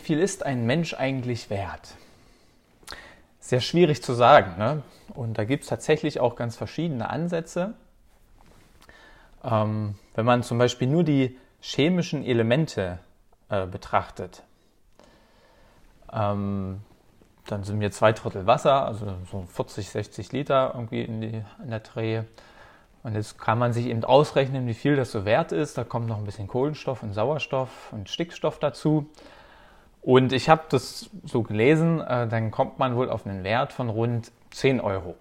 Wie viel ist ein Mensch eigentlich wert? Sehr schwierig zu sagen. Ne? Und da gibt es tatsächlich auch ganz verschiedene Ansätze. Ähm, wenn man zum Beispiel nur die chemischen Elemente äh, betrachtet, ähm, dann sind wir zwei Drittel Wasser, also so 40, 60 Liter irgendwie in, die, in der Dreh. Und jetzt kann man sich eben ausrechnen, wie viel das so wert ist. Da kommt noch ein bisschen Kohlenstoff und Sauerstoff und Stickstoff dazu. Und ich habe das so gelesen, äh, dann kommt man wohl auf einen Wert von rund 10 Euro.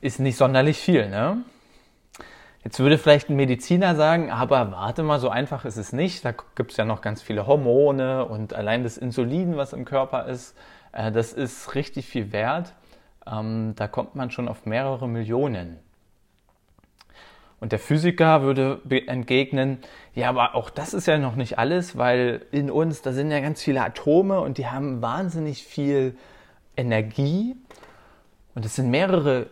Ist nicht sonderlich viel, ne? Jetzt würde vielleicht ein Mediziner sagen, aber warte mal, so einfach ist es nicht. Da gibt es ja noch ganz viele Hormone und allein das Insulin, was im Körper ist, äh, das ist richtig viel wert. Ähm, da kommt man schon auf mehrere Millionen. Und der Physiker würde entgegnen, ja, aber auch das ist ja noch nicht alles, weil in uns, da sind ja ganz viele Atome und die haben wahnsinnig viel Energie. Und es sind mehrere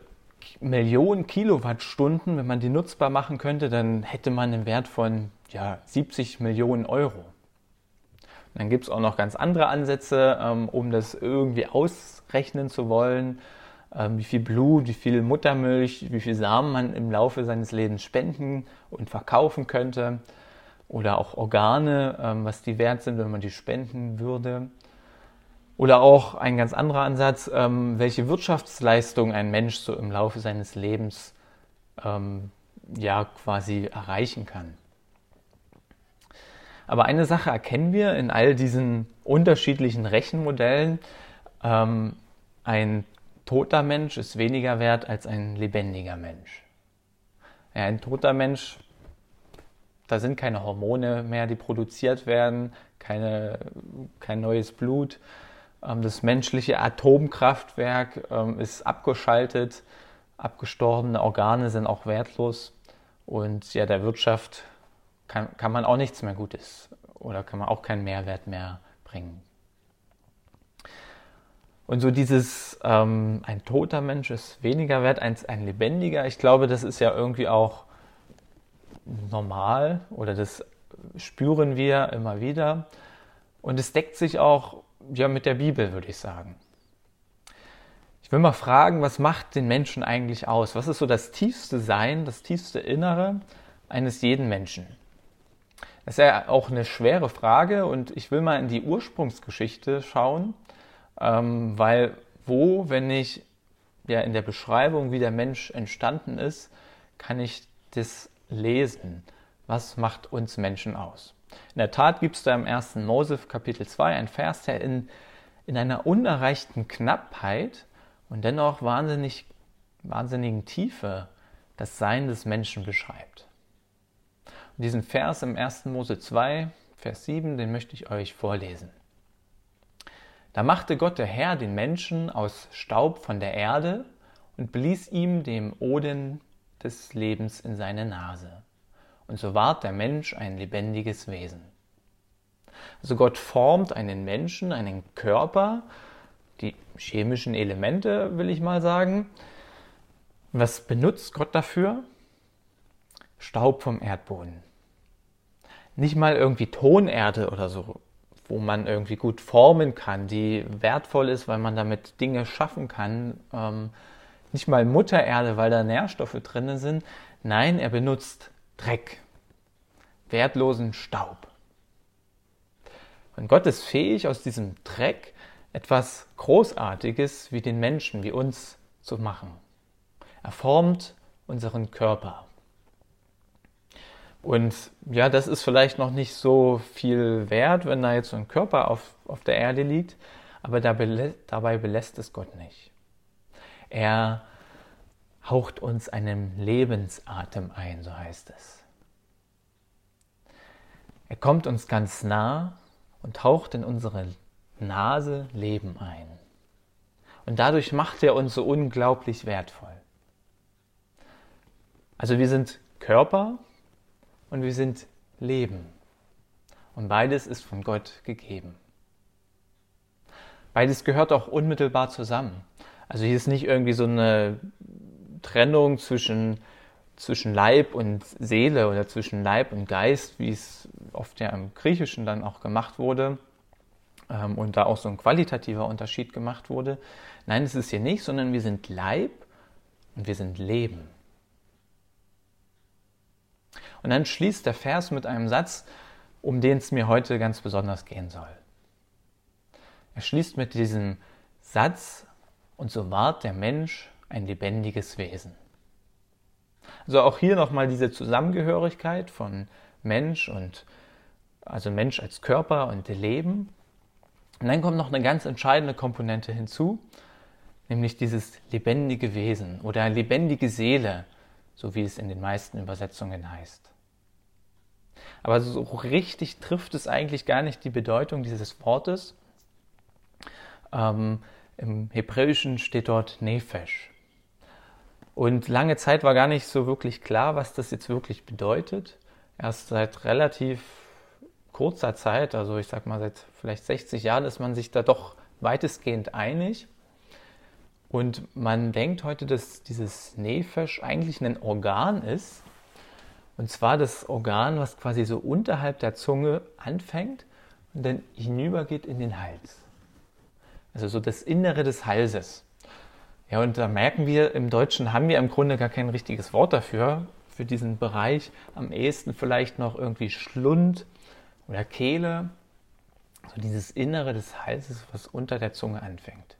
Millionen Kilowattstunden. Wenn man die nutzbar machen könnte, dann hätte man einen Wert von ja, 70 Millionen Euro. Und dann gibt es auch noch ganz andere Ansätze, ähm, um das irgendwie ausrechnen zu wollen. Ähm, wie viel Blut, wie viel Muttermilch, wie viel Samen man im Laufe seines Lebens spenden und verkaufen könnte. Oder auch Organe, ähm, was die wert sind, wenn man die spenden würde. Oder auch ein ganz anderer Ansatz, ähm, welche Wirtschaftsleistung ein Mensch so im Laufe seines Lebens ja quasi erreichen kann. Aber eine Sache erkennen wir in all diesen unterschiedlichen Rechenmodellen. ein toter Mensch ist weniger wert als ein lebendiger Mensch. Ja, ein toter Mensch, da sind keine Hormone mehr, die produziert werden, keine, kein neues Blut. Ähm, das menschliche Atomkraftwerk ähm, ist abgeschaltet, abgestorbene Organe sind auch wertlos und ja, der Wirtschaft kann, kann man auch nichts mehr Gutes oder kann man auch keinen Mehrwert mehr bringen. Und so dieses, ähm, ein toter Mensch ist weniger wert als ein lebendiger, ich glaube, das ist ja irgendwie auch normal oder das spüren wir immer wieder. Und es deckt sich auch ja, mit der Bibel, würde ich sagen. Ich will mal fragen, was macht den Menschen eigentlich aus? Was ist so das tiefste Sein, das tiefste Innere eines jeden Menschen? Das ist ja auch eine schwere Frage und ich will mal in die Ursprungsgeschichte schauen ähm, weil wo, wenn ich ja in der Beschreibung, wie der Mensch entstanden ist, kann ich das lesen. Was macht uns Menschen aus? In der Tat gibt es da im 1. Mose Kapitel 2 ein Vers, der in, in einer unerreichten Knappheit und dennoch wahnsinnig, wahnsinnigen Tiefe das Sein des Menschen beschreibt. Und diesen Vers im 1. Mose 2, Vers 7, den möchte ich euch vorlesen. Da machte Gott der Herr den Menschen aus Staub von der Erde und blies ihm dem Odem des Lebens in seine Nase. Und so ward der Mensch ein lebendiges Wesen. Also Gott formt einen Menschen, einen Körper, die chemischen Elemente, will ich mal sagen. Was benutzt Gott dafür? Staub vom Erdboden. Nicht mal irgendwie Tonerde oder so wo man irgendwie gut formen kann, die wertvoll ist, weil man damit Dinge schaffen kann. Ähm, nicht mal Muttererde, weil da Nährstoffe drin sind. Nein, er benutzt Dreck, wertlosen Staub. Und Gott ist fähig, aus diesem Dreck etwas Großartiges wie den Menschen, wie uns zu machen. Er formt unseren Körper. Und ja, das ist vielleicht noch nicht so viel wert, wenn da jetzt so ein Körper auf, auf der Erde liegt, aber dabei belässt es Gott nicht. Er haucht uns einen Lebensatem ein, so heißt es. Er kommt uns ganz nah und taucht in unsere Nase Leben ein. Und dadurch macht er uns so unglaublich wertvoll. Also wir sind Körper und wir sind Leben. Und beides ist von Gott gegeben. Beides gehört auch unmittelbar zusammen. Also hier ist nicht irgendwie so eine Trennung zwischen, zwischen Leib und Seele oder zwischen Leib und Geist, wie es oft ja im Griechischen dann auch gemacht wurde ähm, und da auch so ein qualitativer Unterschied gemacht wurde. Nein, es ist hier nicht, sondern wir sind Leib und wir sind Leben. Und dann schließt der Vers mit einem Satz, um den es mir heute ganz besonders gehen soll. Er schließt mit diesem Satz, und so ward der Mensch ein lebendiges Wesen. Also auch hier nochmal diese Zusammengehörigkeit von Mensch und also Mensch als Körper und Leben. Und dann kommt noch eine ganz entscheidende Komponente hinzu, nämlich dieses lebendige Wesen oder lebendige Seele, so wie es in den meisten Übersetzungen heißt. Aber so richtig trifft es eigentlich gar nicht die Bedeutung dieses Wortes. Ähm, Im Hebräischen steht dort Nefesh. Und lange Zeit war gar nicht so wirklich klar, was das jetzt wirklich bedeutet. Erst seit relativ kurzer Zeit, also ich sag mal seit vielleicht 60 Jahren, ist man sich da doch weitestgehend einig. Und man denkt heute, dass dieses Nefesh eigentlich ein Organ ist. Und zwar das Organ, was quasi so unterhalb der Zunge anfängt und dann hinübergeht in den Hals. Also so das Innere des Halses. Ja, und da merken wir, im Deutschen haben wir im Grunde gar kein richtiges Wort dafür, für diesen Bereich. Am ehesten vielleicht noch irgendwie Schlund oder Kehle. So dieses Innere des Halses, was unter der Zunge anfängt.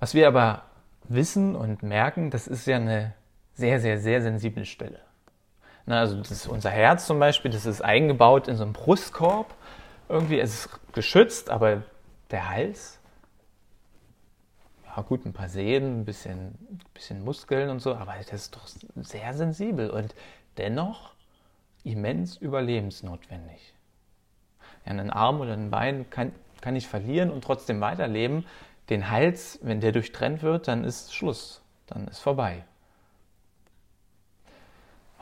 Was wir aber wissen und merken, das ist ja eine sehr, sehr, sehr sensible Stelle. Na, also das ist unser Herz zum Beispiel, das ist eingebaut in so einen Brustkorb irgendwie, es ist geschützt, aber der Hals, ja gut, ein paar Sehnen, ein bisschen, ein bisschen Muskeln und so, aber das ist doch sehr sensibel und dennoch immens überlebensnotwendig. Ja, einen Arm oder ein Bein kann, kann ich verlieren und trotzdem weiterleben. Den Hals, wenn der durchtrennt wird, dann ist Schluss, dann ist vorbei.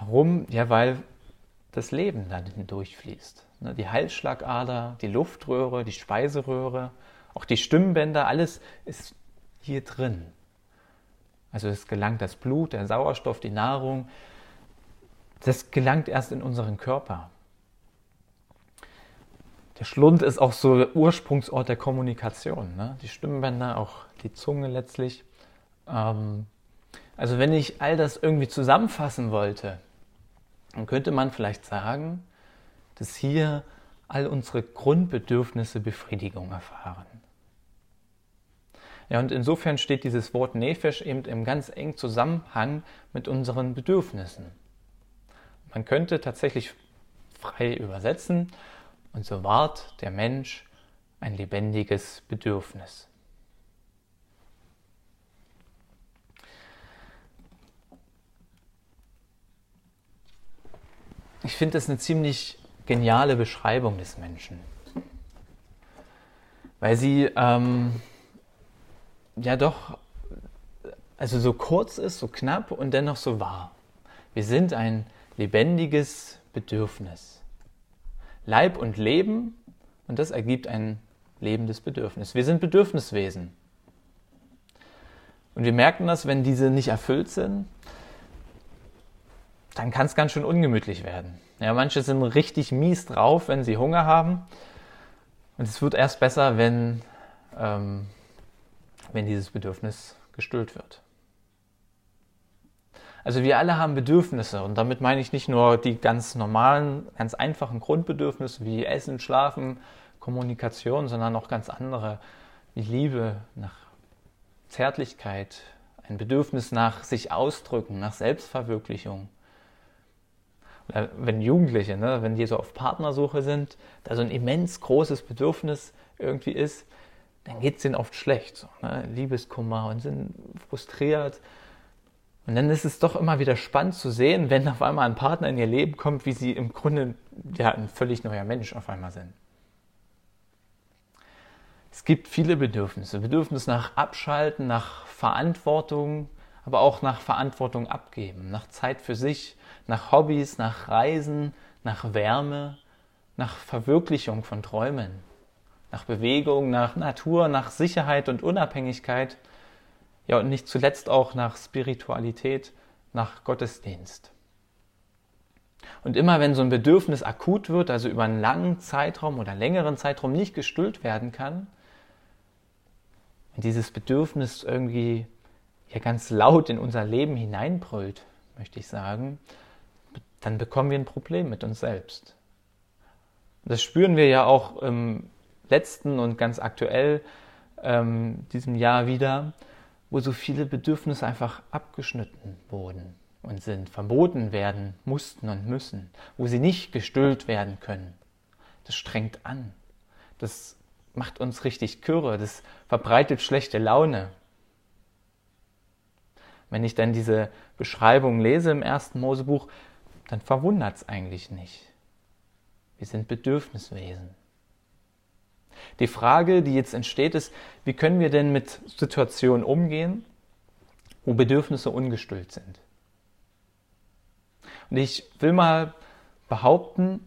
Warum? Ja, weil das Leben dann hindurchfließt. Ne, die Halsschlagader, die Luftröhre, die Speiseröhre, auch die Stimmbänder, alles ist hier drin. Also es gelangt das Blut, der Sauerstoff, die Nahrung, das gelangt erst in unseren Körper. Der Schlund ist auch so der Ursprungsort der Kommunikation. Ne? Die Stimmbänder, auch die Zunge letztlich. Ähm, also wenn ich all das irgendwie zusammenfassen wollte, dann könnte man vielleicht sagen, dass hier all unsere Grundbedürfnisse Befriedigung erfahren. Ja, und insofern steht dieses Wort Nefesh eben im ganz engen Zusammenhang mit unseren Bedürfnissen. Man könnte tatsächlich frei übersetzen, und so ward der Mensch ein lebendiges Bedürfnis. Ich finde das eine ziemlich geniale Beschreibung des Menschen. Weil sie ähm, ja doch, also so kurz ist, so knapp und dennoch so wahr. Wir sind ein lebendiges Bedürfnis. Leib und Leben und das ergibt ein lebendes Bedürfnis. Wir sind Bedürfniswesen. Und wir merken das, wenn diese nicht erfüllt sind, dann kann es ganz schön ungemütlich werden. Ja, manche sind richtig mies drauf, wenn sie Hunger haben. Und es wird erst besser, wenn, ähm, wenn dieses Bedürfnis gestillt wird. Also wir alle haben Bedürfnisse und damit meine ich nicht nur die ganz normalen, ganz einfachen Grundbedürfnisse wie Essen, Schlafen, Kommunikation, sondern auch ganz andere wie Liebe, nach Zärtlichkeit, ein Bedürfnis nach sich ausdrücken, nach Selbstverwirklichung. Oder wenn Jugendliche, ne, wenn die so auf Partnersuche sind, da so ein immens großes Bedürfnis irgendwie ist, dann geht es denen oft schlecht. So, ne? Liebeskummer und sind frustriert Und dann ist es doch immer wieder spannend zu sehen, wenn auf einmal ein Partner in ihr Leben kommt, wie sie im Grunde ja, ein völlig neuer Mensch auf einmal sind. Es gibt viele Bedürfnisse. Bedürfnis nach Abschalten, nach Verantwortung, aber auch nach Verantwortung abgeben, nach Zeit für sich, nach Hobbys, nach Reisen, nach Wärme, nach Verwirklichung von Träumen, nach Bewegung, nach Natur, nach Sicherheit und Unabhängigkeit, ja und nicht zuletzt auch nach Spiritualität, nach Gottesdienst. Und immer wenn so ein Bedürfnis akut wird, also über einen langen Zeitraum oder längeren Zeitraum nicht gestillt werden kann, und dieses Bedürfnis irgendwie ja ganz laut in unser Leben hineinbrüllt, möchte ich sagen, dann bekommen wir ein Problem mit uns selbst. Das spüren wir ja auch im letzten und ganz aktuell ähm, diesem Jahr wieder, wo so viele Bedürfnisse einfach abgeschnitten wurden und sind, verboten werden mussten und müssen, wo sie nicht gestillt werden können. Das strengt an. Das macht uns richtig kürre, das verbreitet schlechte Laune. Wenn ich dann diese Beschreibung lese im ersten Mosebuch, dann verwundert es eigentlich nicht. Wir sind Bedürfniswesen. Die Frage, die jetzt entsteht, ist, wie können wir denn mit Situationen umgehen, wo Bedürfnisse ungestillt sind? Und ich will mal behaupten,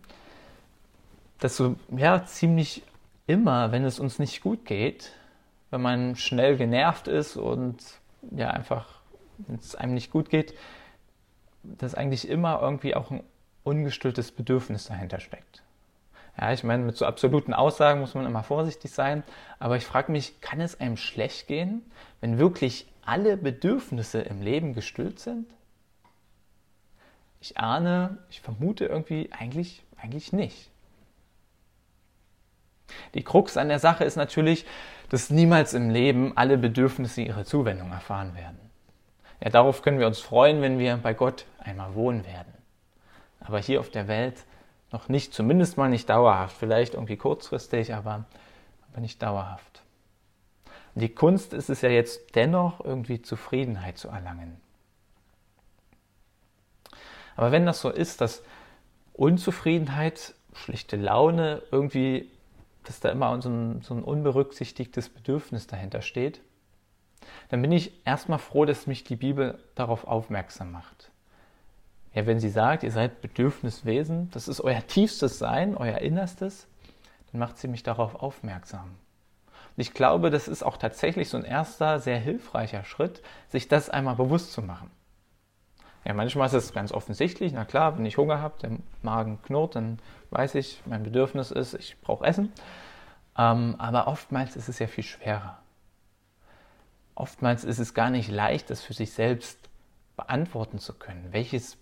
dass so ja, ziemlich immer, wenn es uns nicht gut geht, wenn man schnell genervt ist und ja einfach, wenn es einem nicht gut geht, dass eigentlich immer irgendwie auch ein ungestilltes Bedürfnis dahinter steckt. Ja, ich meine, mit so absoluten Aussagen muss man immer vorsichtig sein, aber ich frage mich, kann es einem schlecht gehen, wenn wirklich alle Bedürfnisse im Leben gestillt sind? Ich ahne, ich vermute irgendwie eigentlich, eigentlich nicht. Die Krux an der Sache ist natürlich, dass niemals im Leben alle Bedürfnisse ihre Zuwendung erfahren werden. Ja, darauf können wir uns freuen, wenn wir bei Gott einmal wohnen werden. Aber hier auf der Welt noch nicht, zumindest mal nicht dauerhaft. Vielleicht irgendwie kurzfristig, aber, aber nicht dauerhaft. die Kunst ist es ja jetzt dennoch, irgendwie Zufriedenheit zu erlangen. Aber wenn das so ist, dass Unzufriedenheit, schlichte Laune irgendwie dass da immer so ein, so ein unberücksichtigtes Bedürfnis dahinter steht, dann bin ich erstmal froh, dass mich die Bibel darauf aufmerksam macht. Ja, wenn sie sagt, ihr seid Bedürfniswesen, das ist euer tiefstes Sein, euer Innerstes, dann macht sie mich darauf aufmerksam. Und ich glaube, das ist auch tatsächlich so ein erster, sehr hilfreicher Schritt, sich das einmal bewusst zu machen. Ja, manchmal ist es ganz offensichtlich, na klar, wenn ich Hunger habe, der Magen knurrt, dann weiß ich, mein Bedürfnis ist, ich brauche Essen. Ähm, aber oftmals ist es ja viel schwerer. Oftmals ist es gar nicht leicht, das für sich selbst beantworten zu können. Welches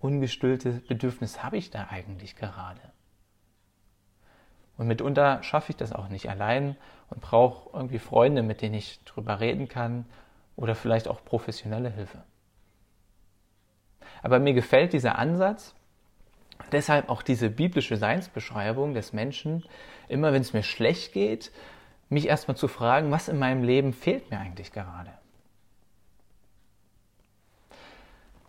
ungestillte Bedürfnis habe ich da eigentlich gerade? Und mitunter schaffe ich das auch nicht allein und brauche irgendwie Freunde, mit denen ich drüber reden kann oder vielleicht auch professionelle Hilfe. Aber mir gefällt dieser Ansatz, deshalb auch diese biblische Seinsbeschreibung des Menschen, immer wenn es mir schlecht geht, mich erstmal zu fragen, was in meinem Leben fehlt mir eigentlich gerade.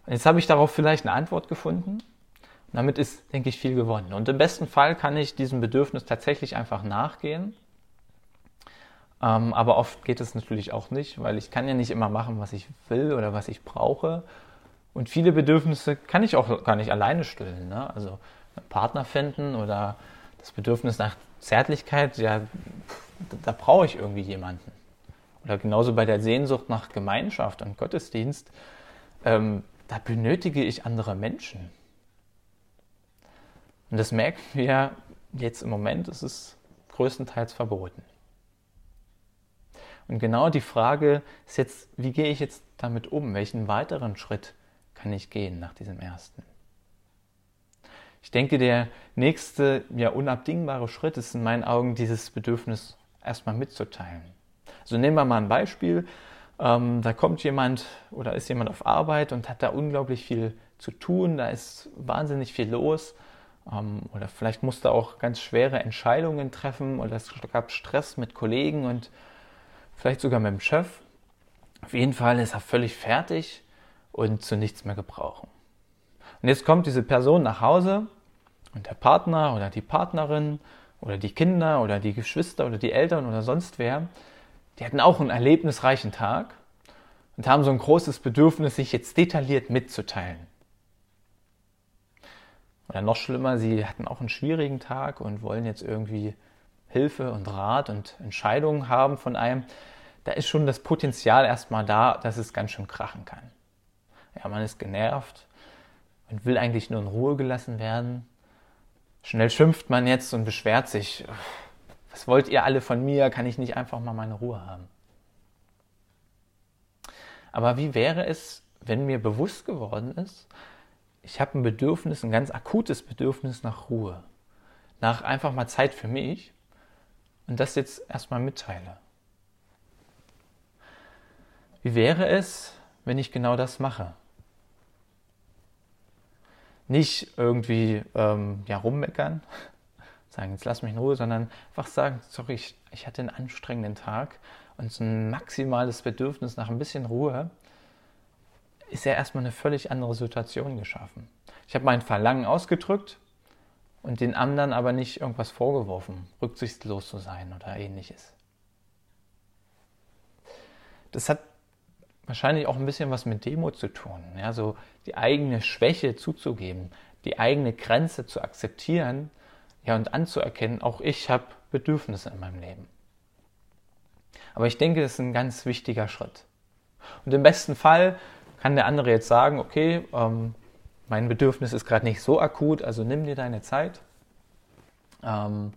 Jetzt habe ich darauf vielleicht eine Antwort gefunden. Und damit ist, denke ich, viel gewonnen. Und im besten Fall kann ich diesem Bedürfnis tatsächlich einfach nachgehen. Ähm, aber oft geht es natürlich auch nicht, weil ich kann ja nicht immer machen, was ich will oder was ich brauche. Und viele Bedürfnisse kann ich auch gar nicht alleine stillen. Ne? Also einen Partner finden oder das Bedürfnis nach Zärtlichkeit, ja, da brauche ich irgendwie jemanden. Oder genauso bei der Sehnsucht nach Gemeinschaft und Gottesdienst, ähm, da benötige ich andere Menschen. Und das merken wir jetzt im Moment, es ist größtenteils verboten. Und genau die Frage ist jetzt, wie gehe ich jetzt damit um? Welchen weiteren Schritt kann ich gehen nach diesem ersten. Ich denke, der nächste, ja, unabdingbare Schritt ist in meinen Augen, dieses Bedürfnis erstmal mitzuteilen. Also nehmen wir mal ein Beispiel. Ähm, da kommt jemand oder ist jemand auf Arbeit und hat da unglaublich viel zu tun, da ist wahnsinnig viel los. Ähm, oder vielleicht musste auch ganz schwere Entscheidungen treffen oder es gab Stress mit Kollegen und vielleicht sogar mit dem Chef. Auf jeden Fall ist er völlig fertig und zu nichts mehr gebrauchen. Und jetzt kommt diese Person nach Hause und der Partner oder die Partnerin oder die Kinder oder die Geschwister oder die Eltern oder sonst wer, die hatten auch einen erlebnisreichen Tag und haben so ein großes Bedürfnis, sich jetzt detailliert mitzuteilen. Oder noch schlimmer, sie hatten auch einen schwierigen Tag und wollen jetzt irgendwie Hilfe und Rat und Entscheidungen haben von einem. Da ist schon das Potenzial erstmal da, dass es ganz schön krachen kann. Ja, man ist genervt und will eigentlich nur in Ruhe gelassen werden. Schnell schimpft man jetzt und beschwert sich. Was wollt ihr alle von mir? Kann ich nicht einfach mal meine Ruhe haben? Aber wie wäre es, wenn mir bewusst geworden ist, ich habe ein Bedürfnis, ein ganz akutes Bedürfnis nach Ruhe, nach einfach mal Zeit für mich und das jetzt erstmal mitteile. Wie wäre es, wenn ich genau das mache? Nicht irgendwie ähm, ja, rummeckern, sagen, jetzt lass mich in Ruhe, sondern einfach sagen, sorry, ich, ich hatte einen anstrengenden Tag und so ein maximales Bedürfnis nach ein bisschen Ruhe ist ja erstmal eine völlig andere Situation geschaffen. Ich habe mein Verlangen ausgedrückt und den anderen aber nicht irgendwas vorgeworfen, rücksichtslos zu sein oder ähnliches. Das hat wahrscheinlich auch ein bisschen was mit Demo zu tun, ja, so die eigene Schwäche zuzugeben, die eigene Grenze zu akzeptieren, ja, und anzuerkennen, auch ich habe Bedürfnisse in meinem Leben. Aber ich denke, das ist ein ganz wichtiger Schritt. Und im besten Fall kann der andere jetzt sagen, okay, ähm, mein Bedürfnis ist gerade nicht so akut, also nimm dir deine Zeit. Ähm,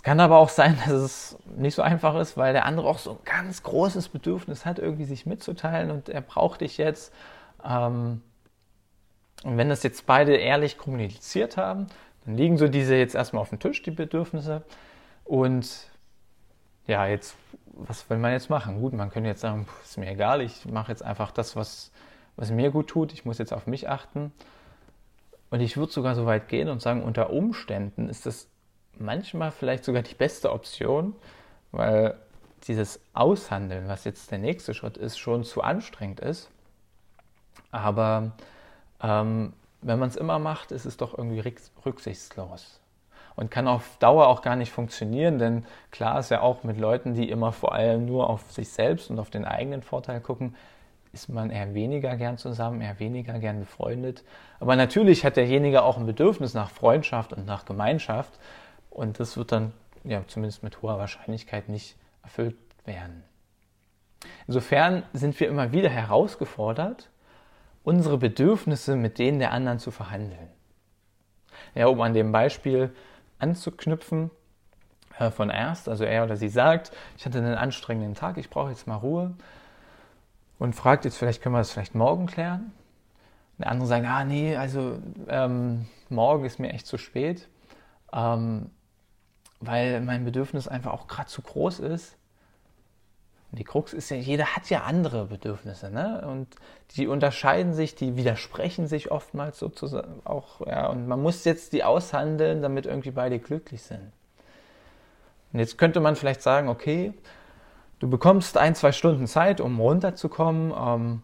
es kann aber auch sein, dass es nicht so einfach ist, weil der andere auch so ein ganz großes Bedürfnis hat, irgendwie sich mitzuteilen und er braucht dich jetzt. Ähm, und wenn das jetzt beide ehrlich kommuniziert haben, dann liegen so diese jetzt erstmal auf dem Tisch, die Bedürfnisse. Und ja, jetzt was will man jetzt machen? Gut, man könnte jetzt sagen, ist mir egal, ich mache jetzt einfach das, was, was mir gut tut, ich muss jetzt auf mich achten. Und ich würde sogar so weit gehen und sagen, unter Umständen ist das manchmal vielleicht sogar die beste Option, weil dieses Aushandeln, was jetzt der nächste Schritt ist, schon zu anstrengend ist. Aber ähm, wenn man es immer macht, ist es doch irgendwie rücksichtslos und kann auf Dauer auch gar nicht funktionieren, denn klar ist ja auch mit Leuten, die immer vor allem nur auf sich selbst und auf den eigenen Vorteil gucken, ist man eher weniger gern zusammen, eher weniger gern befreundet. Aber natürlich hat derjenige auch ein Bedürfnis nach Freundschaft und nach Gemeinschaft und das wird dann ja zumindest mit hoher Wahrscheinlichkeit nicht erfüllt werden. Insofern sind wir immer wieder herausgefordert, unsere Bedürfnisse mit denen der anderen zu verhandeln. Ja, um an dem Beispiel anzuknüpfen äh, von erst. Also er oder sie sagt, ich hatte einen anstrengenden Tag, ich brauche jetzt mal Ruhe. Und fragt jetzt, vielleicht können wir das vielleicht morgen klären. Der andere sagt, ah nee, also ähm, morgen ist mir echt zu spät, ähm, weil mein Bedürfnis einfach auch gerade zu groß ist. Die Krux ist ja, jeder hat ja andere Bedürfnisse, ne? Und die unterscheiden sich, die widersprechen sich oftmals sozusagen auch, ja. Und man muss jetzt die aushandeln, damit irgendwie beide glücklich sind. Und jetzt könnte man vielleicht sagen, okay, du bekommst ein, zwei Stunden Zeit, um runterzukommen, ähm,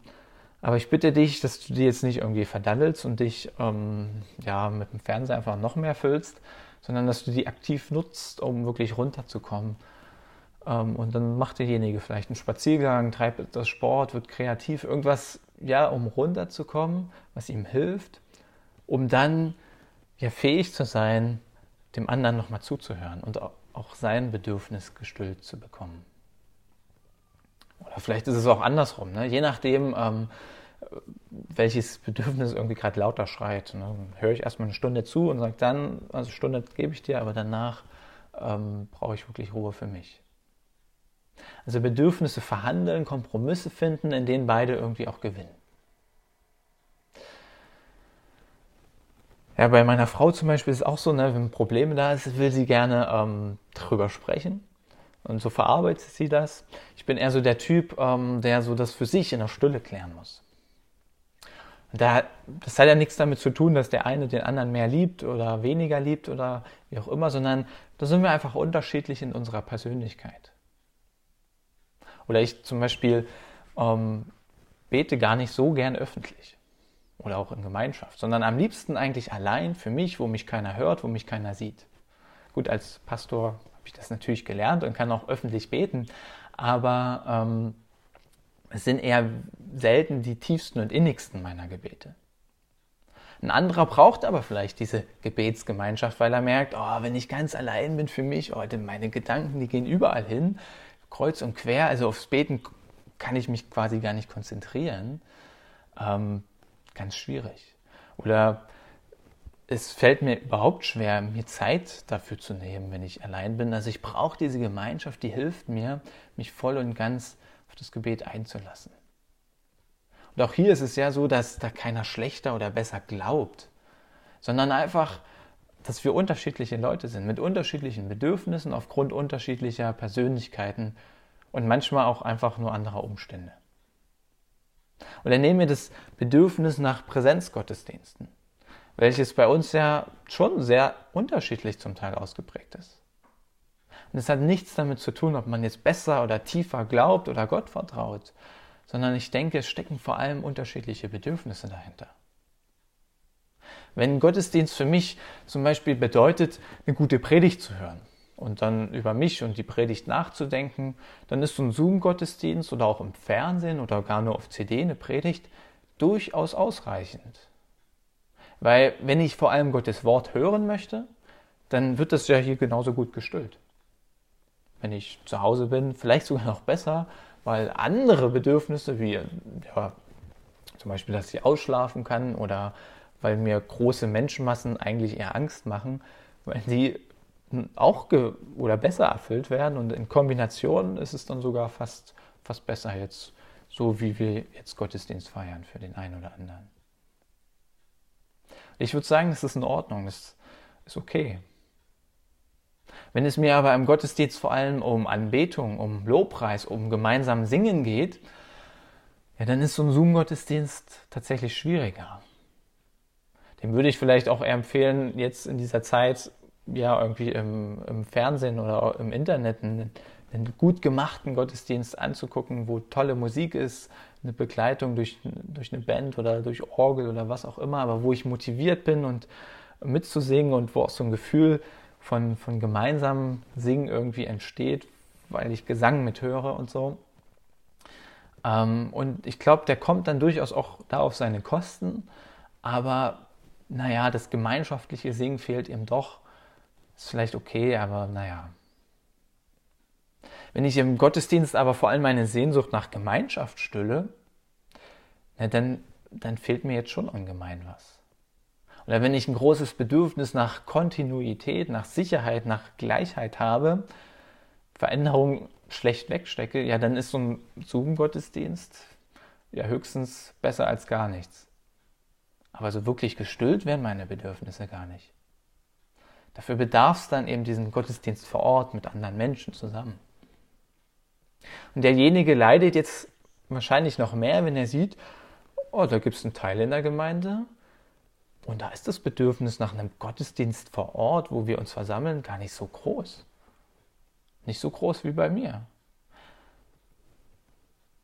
aber ich bitte dich, dass du die jetzt nicht irgendwie verdaddelst und dich ähm, ja, mit dem Fernseher einfach noch mehr füllst, sondern dass du die aktiv nutzt, um wirklich runterzukommen ähm, und dann macht derjenige vielleicht einen Spaziergang, treibt etwas Sport, wird kreativ, irgendwas, ja, um runterzukommen, was ihm hilft, um dann ja fähig zu sein, dem anderen nochmal zuzuhören und auch sein Bedürfnis gestillt zu bekommen. Oder vielleicht ist es auch andersrum, ne? je nachdem, ähm, welches Bedürfnis irgendwie gerade lauter schreit. Ne? Höre ich erstmal eine Stunde zu und sage dann, also Stunde gebe ich dir, aber danach ähm, brauche ich wirklich Ruhe für mich. Also Bedürfnisse verhandeln, Kompromisse finden, in denen beide irgendwie auch gewinnen. Ja, bei meiner Frau zum Beispiel ist es auch so, ne, wenn Probleme da ist, will sie gerne ähm, drüber sprechen. Und so verarbeitet sie das. Ich bin eher so der Typ, ähm, der so das für sich in der Stille klären muss. Da, das hat ja nichts damit zu tun, dass der eine den anderen mehr liebt oder weniger liebt oder wie auch immer, sondern da sind wir einfach unterschiedlich in unserer Persönlichkeit. Oder ich zum Beispiel, ähm, bete gar nicht so gern öffentlich oder auch in Gemeinschaft, sondern am liebsten eigentlich allein für mich, wo mich keiner hört, wo mich keiner sieht. Gut, als Pastor habe ich das natürlich gelernt und kann auch öffentlich beten, aber ähm, es sind eher selten die tiefsten und innigsten meiner Gebete. Ein anderer braucht aber vielleicht diese Gebetsgemeinschaft, weil er merkt, oh, wenn ich ganz allein bin für mich, oh, meine Gedanken, die gehen überall hin, kreuz und quer, also aufs Beten kann ich mich quasi gar nicht konzentrieren. Ähm, ganz schwierig. Oder es fällt mir überhaupt schwer, mir Zeit dafür zu nehmen, wenn ich allein bin. Also ich brauche diese Gemeinschaft, die hilft mir, mich voll und ganz auf das Gebet einzulassen. Und auch hier ist es ja so, dass da keiner schlechter oder besser glaubt, sondern einfach, dass wir unterschiedliche Leute sind, mit unterschiedlichen Bedürfnissen, aufgrund unterschiedlicher Persönlichkeiten und manchmal auch einfach nur anderer Umstände. Und dann nehmen wir das Bedürfnis nach Präsenzgottesdiensten, welches bei uns ja schon sehr unterschiedlich zum Teil ausgeprägt ist. Und es hat nichts damit zu tun, ob man jetzt besser oder tiefer glaubt oder Gott vertraut, sondern ich denke, es stecken vor allem unterschiedliche Bedürfnisse dahinter. Wenn Gottesdienst für mich zum Beispiel bedeutet, eine gute Predigt zu hören und dann über mich und die Predigt nachzudenken, dann ist so ein Zoom-Gottesdienst oder auch im Fernsehen oder gar nur auf CD eine Predigt durchaus ausreichend. Weil wenn ich vor allem Gottes Wort hören möchte, dann wird das ja hier genauso gut gestillt. Wenn ich zu Hause bin, vielleicht sogar noch besser, weil andere Bedürfnisse wie ja, zum Beispiel, dass ich ausschlafen kann oder weil mir große Menschenmassen eigentlich eher Angst machen, weil die auch oder besser erfüllt werden und in Kombination ist es dann sogar fast, fast besser jetzt, so wie wir jetzt Gottesdienst feiern für den einen oder anderen. Ich würde sagen, das ist in Ordnung, das ist okay. Wenn es mir aber im Gottesdienst vor allem um Anbetung, um Lobpreis, um gemeinsam Singen geht, ja, dann ist so ein Zoom-Gottesdienst tatsächlich schwieriger. Dem würde ich vielleicht auch eher empfehlen, jetzt in dieser Zeit, ja, irgendwie im, im Fernsehen oder im Internet einen, einen, gut gemachten Gottesdienst anzugucken, wo tolle Musik ist, eine Begleitung durch, durch eine Band oder durch Orgel oder was auch immer, aber wo ich motiviert bin und mitzusingen und wo auch so ein Gefühl von, von gemeinsamem Singen irgendwie entsteht, weil ich Gesang mithöre und so. Ähm, und ich glaube, der kommt dann durchaus auch da auf seine Kosten, aber naja, das gemeinschaftliche Singen fehlt ihm doch. Ist vielleicht okay, aber naja. Wenn ich im Gottesdienst aber vor allem meine Sehnsucht nach Gemeinschaft stille, na, dann, dann fehlt mir jetzt schon ungemein was. Oder wenn ich ein großes Bedürfnis nach Kontinuität, nach Sicherheit, nach Gleichheit habe, Veränderung schlecht wegstecke, ja, dann ist so ein Zoom-Gottesdienst ja höchstens besser als gar nichts. Aber so wirklich gestillt werden meine Bedürfnisse gar nicht. Dafür bedarf es dann eben diesen Gottesdienst vor Ort mit anderen Menschen zusammen. Und derjenige leidet jetzt wahrscheinlich noch mehr, wenn er sieht, oh, da gibt es einen Teil in der Gemeinde, und da ist das Bedürfnis nach einem Gottesdienst vor Ort, wo wir uns versammeln, gar nicht so groß. Nicht so groß wie bei mir.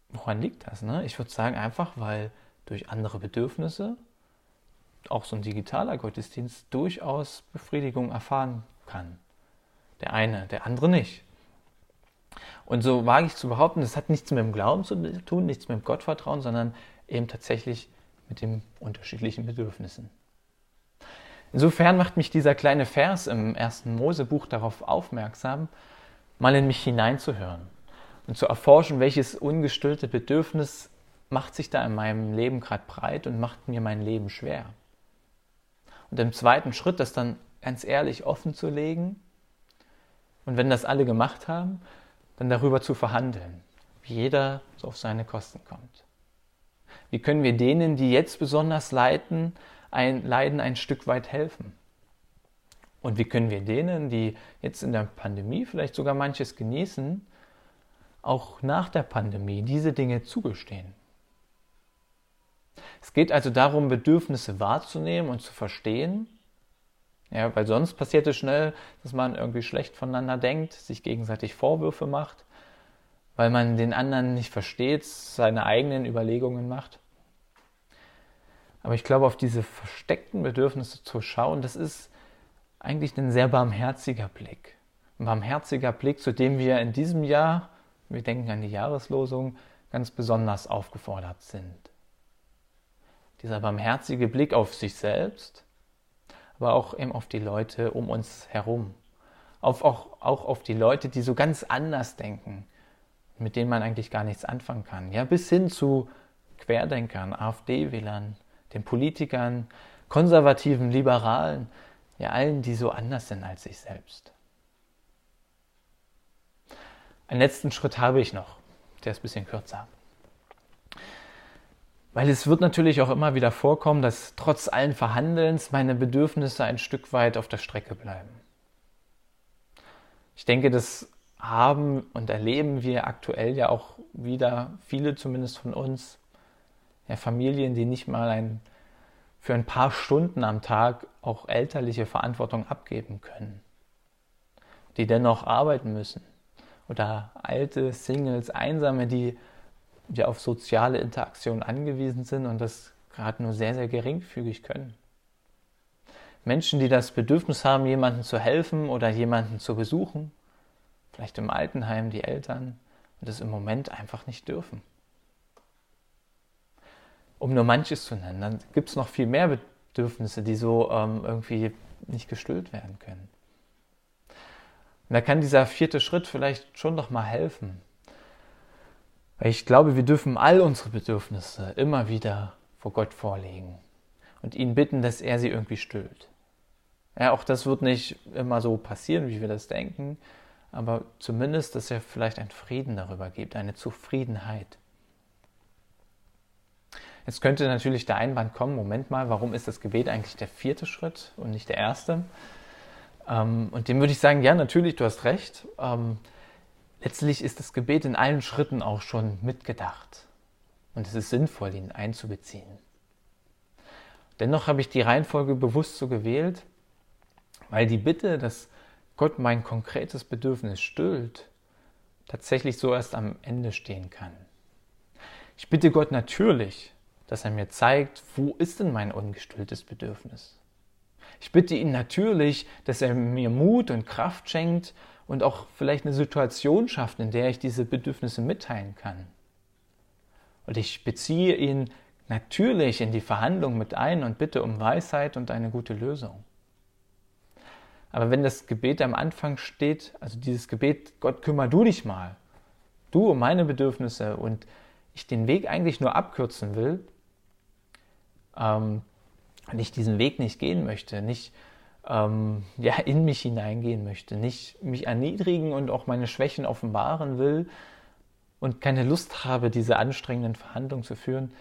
Woran liegt das? Ne? Ich würde sagen, einfach weil durch andere Bedürfnisse auch so ein digitaler Gottesdienst durchaus Befriedigung erfahren kann. Der eine, der andere nicht. Und so wage ich zu behaupten, das hat nichts mit dem Glauben zu tun, nichts mit dem Gottvertrauen, sondern eben tatsächlich mit den unterschiedlichen Bedürfnissen. Insofern macht mich dieser kleine Vers im ersten Mosebuch darauf aufmerksam, mal in mich hineinzuhören und zu erforschen, welches ungestillte Bedürfnis macht sich da in meinem Leben gerade breit und macht mir mein Leben schwer. Und im zweiten Schritt das dann ganz ehrlich offen zu legen und wenn das alle gemacht haben, dann darüber zu verhandeln, wie jeder so auf seine Kosten kommt. Wie können wir denen, die jetzt besonders leiden, ein Leiden ein Stück weit helfen? Und wie können wir denen, die jetzt in der Pandemie vielleicht sogar manches genießen, auch nach der Pandemie diese Dinge zugestehen? Es geht also darum, Bedürfnisse wahrzunehmen und zu verstehen, ja, weil sonst passiert es schnell, dass man irgendwie schlecht voneinander denkt, sich gegenseitig Vorwürfe macht, weil man den anderen nicht versteht, seine eigenen Überlegungen macht. Aber ich glaube, auf diese versteckten Bedürfnisse zu schauen, das ist eigentlich ein sehr barmherziger Blick. Ein barmherziger Blick, zu dem wir in diesem Jahr, wir denken an die Jahreslosung, ganz besonders aufgefordert sind. Dieser barmherzige Blick auf sich selbst, aber auch eben auf die Leute um uns herum. Auf, auch, auch auf die Leute, die so ganz anders denken, mit denen man eigentlich gar nichts anfangen kann. Ja, bis hin zu Querdenkern, AfD-Wählern, den Politikern, konservativen, Liberalen, ja allen, die so anders sind als ich selbst. Einen letzten Schritt habe ich noch, der ist ein bisschen kürzer. Weil es wird natürlich auch immer wieder vorkommen, dass trotz allen Verhandelns meine Bedürfnisse ein Stück weit auf der Strecke bleiben. Ich denke, das haben und erleben wir aktuell ja auch wieder, viele zumindest von uns, ja, Familien, die nicht mal ein, für ein paar Stunden am Tag auch elterliche Verantwortung abgeben können, die dennoch arbeiten müssen. Oder alte Singles, Einsame, die ja auf soziale Interaktion angewiesen sind und das gerade nur sehr, sehr geringfügig können. Menschen, die das Bedürfnis haben, jemandem zu helfen oder jemanden zu besuchen, vielleicht im Altenheim die Eltern, und das im Moment einfach nicht dürfen. Um nur manches zu nennen, dann gibt es noch viel mehr Bedürfnisse, die so ähm, irgendwie nicht gestillt werden können. Und da kann dieser vierte Schritt vielleicht schon noch mal helfen. Weil ich glaube, wir dürfen all unsere Bedürfnisse immer wieder vor Gott vorlegen und ihn bitten, dass er sie irgendwie stillt. Ja, auch das wird nicht immer so passieren, wie wir das denken, aber zumindest, dass er vielleicht einen Frieden darüber gibt, eine Zufriedenheit. Jetzt könnte natürlich der Einwand kommen, Moment mal, warum ist das Gebet eigentlich der vierte Schritt und nicht der erste? Ähm, und dem würde ich sagen, ja, natürlich, du hast recht. Ähm, letztlich ist das Gebet in allen Schritten auch schon mitgedacht. Und es ist sinnvoll, ihn einzubeziehen. Dennoch habe ich die Reihenfolge bewusst so gewählt, weil die Bitte, dass Gott mein konkretes Bedürfnis stillt, tatsächlich so erst am Ende stehen kann. Ich bitte Gott natürlich, dass er mir zeigt, wo ist denn mein ungestilltes Bedürfnis? Ich bitte ihn natürlich, dass er mir Mut und Kraft schenkt und auch vielleicht eine Situation schafft, in der ich diese Bedürfnisse mitteilen kann. Und ich beziehe ihn natürlich in die Verhandlung mit ein und bitte um Weisheit und eine gute Lösung. Aber wenn das Gebet am Anfang steht, also dieses Gebet, Gott, kümmer du dich mal, du um meine Bedürfnisse und ich den Weg eigentlich nur abkürzen will ähm, und ich diesen Weg nicht gehen möchte, nicht ähm, ja, in mich hineingehen möchte, nicht mich erniedrigen und auch meine Schwächen offenbaren will und keine Lust habe, diese anstrengenden Verhandlungen zu führen,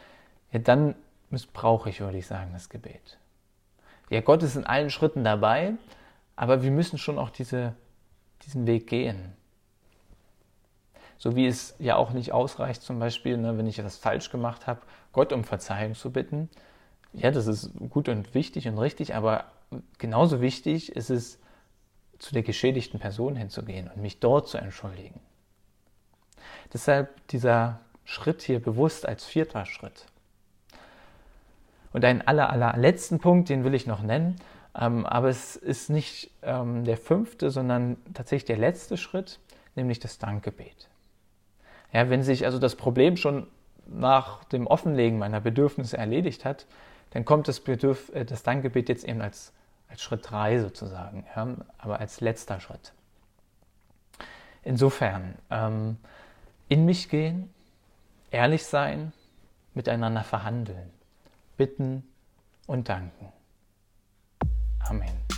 ja, dann missbrauche ich, würde ich sagen, das Gebet. Ja, Gott ist in allen Schritten dabei, aber wir müssen schon auch diese, diesen Weg gehen. So wie es ja auch nicht ausreicht, zum Beispiel, ne, wenn ich etwas falsch gemacht habe, Gott um Verzeihung zu bitten. Ja, das ist gut und wichtig und richtig, aber genauso wichtig ist es, zu der geschädigten Person hinzugehen und mich dort zu entschuldigen. Deshalb dieser Schritt hier bewusst als vierter Schritt. Und einen aller, allerletzten Punkt, den will ich noch nennen, ähm, aber es ist nicht ähm, der fünfte, sondern tatsächlich der letzte Schritt, nämlich das Dankgebet. Ja, wenn sich also das Problem schon nach dem Offenlegen meiner Bedürfnisse erledigt hat, dann kommt das, Bedürf äh, das Dankgebet jetzt eben als, als Schritt drei sozusagen, ja, aber als letzter Schritt. Insofern, ähm, in mich gehen, ehrlich sein, miteinander verhandeln, bitten und danken. Amen.